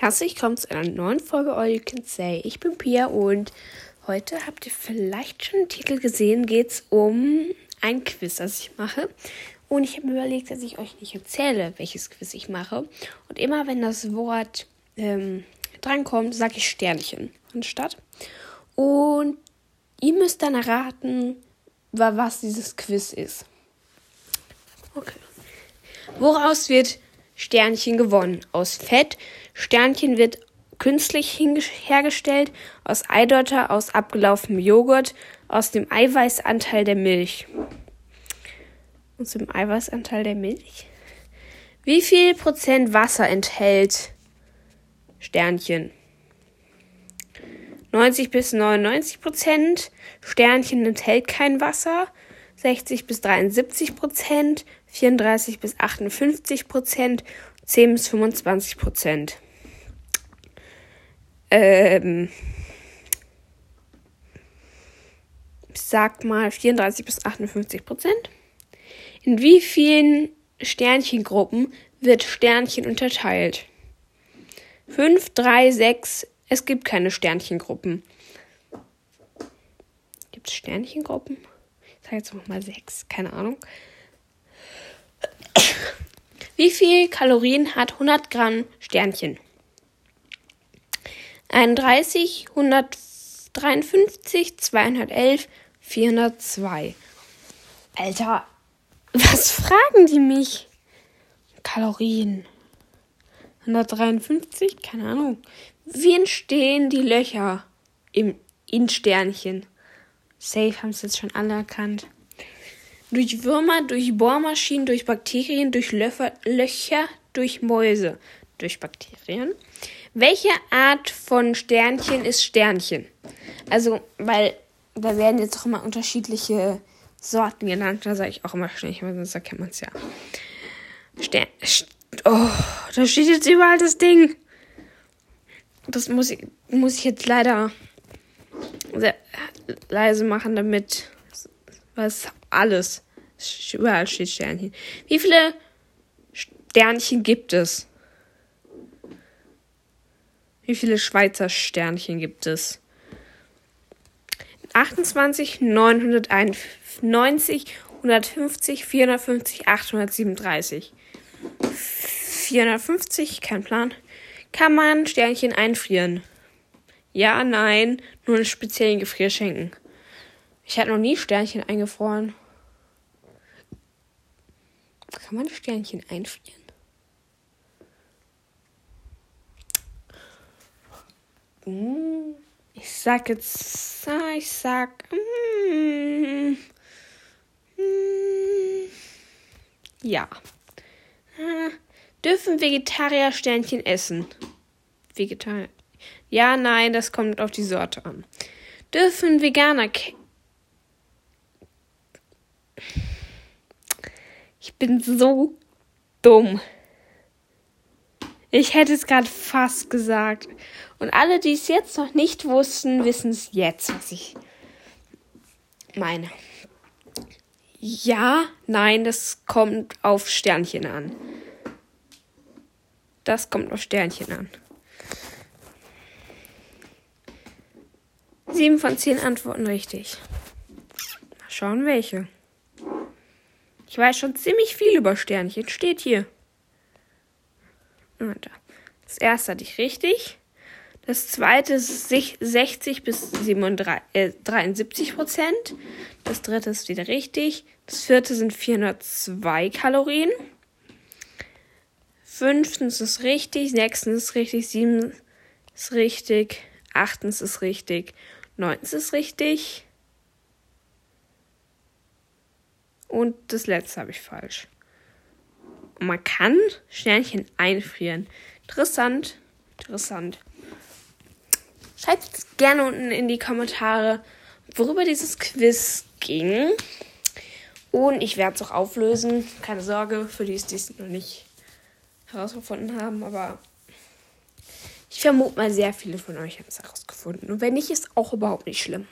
Herzlich willkommen zu einer neuen Folge All You Can Say. Ich bin Pia und heute habt ihr vielleicht schon den Titel gesehen, geht es um ein Quiz, das ich mache. Und ich habe mir überlegt, dass ich euch nicht erzähle, welches Quiz ich mache. Und immer wenn das Wort ähm, drankommt, sage ich Sternchen anstatt. Und ihr müsst dann erraten, was dieses Quiz ist. Okay. Woraus wird Sternchen gewonnen. Aus Fett. Sternchen wird künstlich hergestellt. Aus Eidotter, aus abgelaufenem Joghurt, aus dem Eiweißanteil der Milch. Aus dem Eiweißanteil der Milch? Wie viel Prozent Wasser enthält Sternchen? 90 bis 99 Prozent. Sternchen enthält kein Wasser. 60 bis 73 Prozent, 34 bis 58 Prozent, 10 bis 25 Prozent. Ähm, ich sag mal 34 bis 58 Prozent. In wie vielen Sternchengruppen wird Sternchen unterteilt? 5, 3, 6. Es gibt keine Sternchengruppen. Gibt es Sternchengruppen? sage jetzt nochmal 6, keine Ahnung. Wie viel Kalorien hat 100 Gramm Sternchen? 31, 153, 211, 402. Alter, was fragen die mich? Kalorien. 153? Keine Ahnung. Wie entstehen die Löcher im, in Sternchen? Safe haben es jetzt schon alle erkannt. Durch Würmer, durch Bohrmaschinen, durch Bakterien, durch Löcher, Löcher, durch Mäuse, durch Bakterien. Welche Art von Sternchen ist Sternchen? Also, weil da werden jetzt auch immer unterschiedliche Sorten genannt. Da sage ich auch immer schnell, weil sonst erkennt man es ja. Stern. Oh, da steht jetzt überall das Ding. Das muss ich, muss ich jetzt leider leise machen, damit was alles überall steht Sternchen. Wie viele Sternchen gibt es? Wie viele Schweizer Sternchen gibt es? 28, 991, 150, 450, 837. 450, kein Plan. Kann man Sternchen einfrieren? Ja, nein, nur in speziellen Gefrierschenken. Ich hatte noch nie Sternchen eingefroren. Kann man Sternchen einfrieren? Ich sag jetzt, ich sag, mm, mm, ja. Dürfen Vegetarier Sternchen essen? Vegetarier. Ja, nein, das kommt auf die Sorte an. Dürfen Veganer. Ke ich bin so dumm. Ich hätte es gerade fast gesagt. Und alle, die es jetzt noch nicht wussten, wissen es jetzt, was ich meine. Ja, nein, das kommt auf Sternchen an. Das kommt auf Sternchen an. Sieben von zehn Antworten richtig. Mal schauen, welche. Ich weiß schon ziemlich viel über Sternchen. Steht hier. Das erste hatte ich richtig. Das zweite ist 60 bis 73 äh, Prozent. Das dritte ist wieder richtig. Das vierte sind 402 Kalorien. Fünftens ist richtig. Sechstens ist richtig. Sieben ist richtig. Achtens ist richtig. Neuntens ist richtig. Und das letzte habe ich falsch. Und man kann Sternchen einfrieren. Interessant. Interessant. Schreibt gerne unten in die Kommentare, worüber dieses Quiz ging. Und ich werde es auch auflösen. Keine Sorge, für die, die es noch nicht herausgefunden haben. Aber ich vermute mal, sehr viele von euch haben es herausgefunden. Und wenn nicht, ist auch überhaupt nicht schlimm.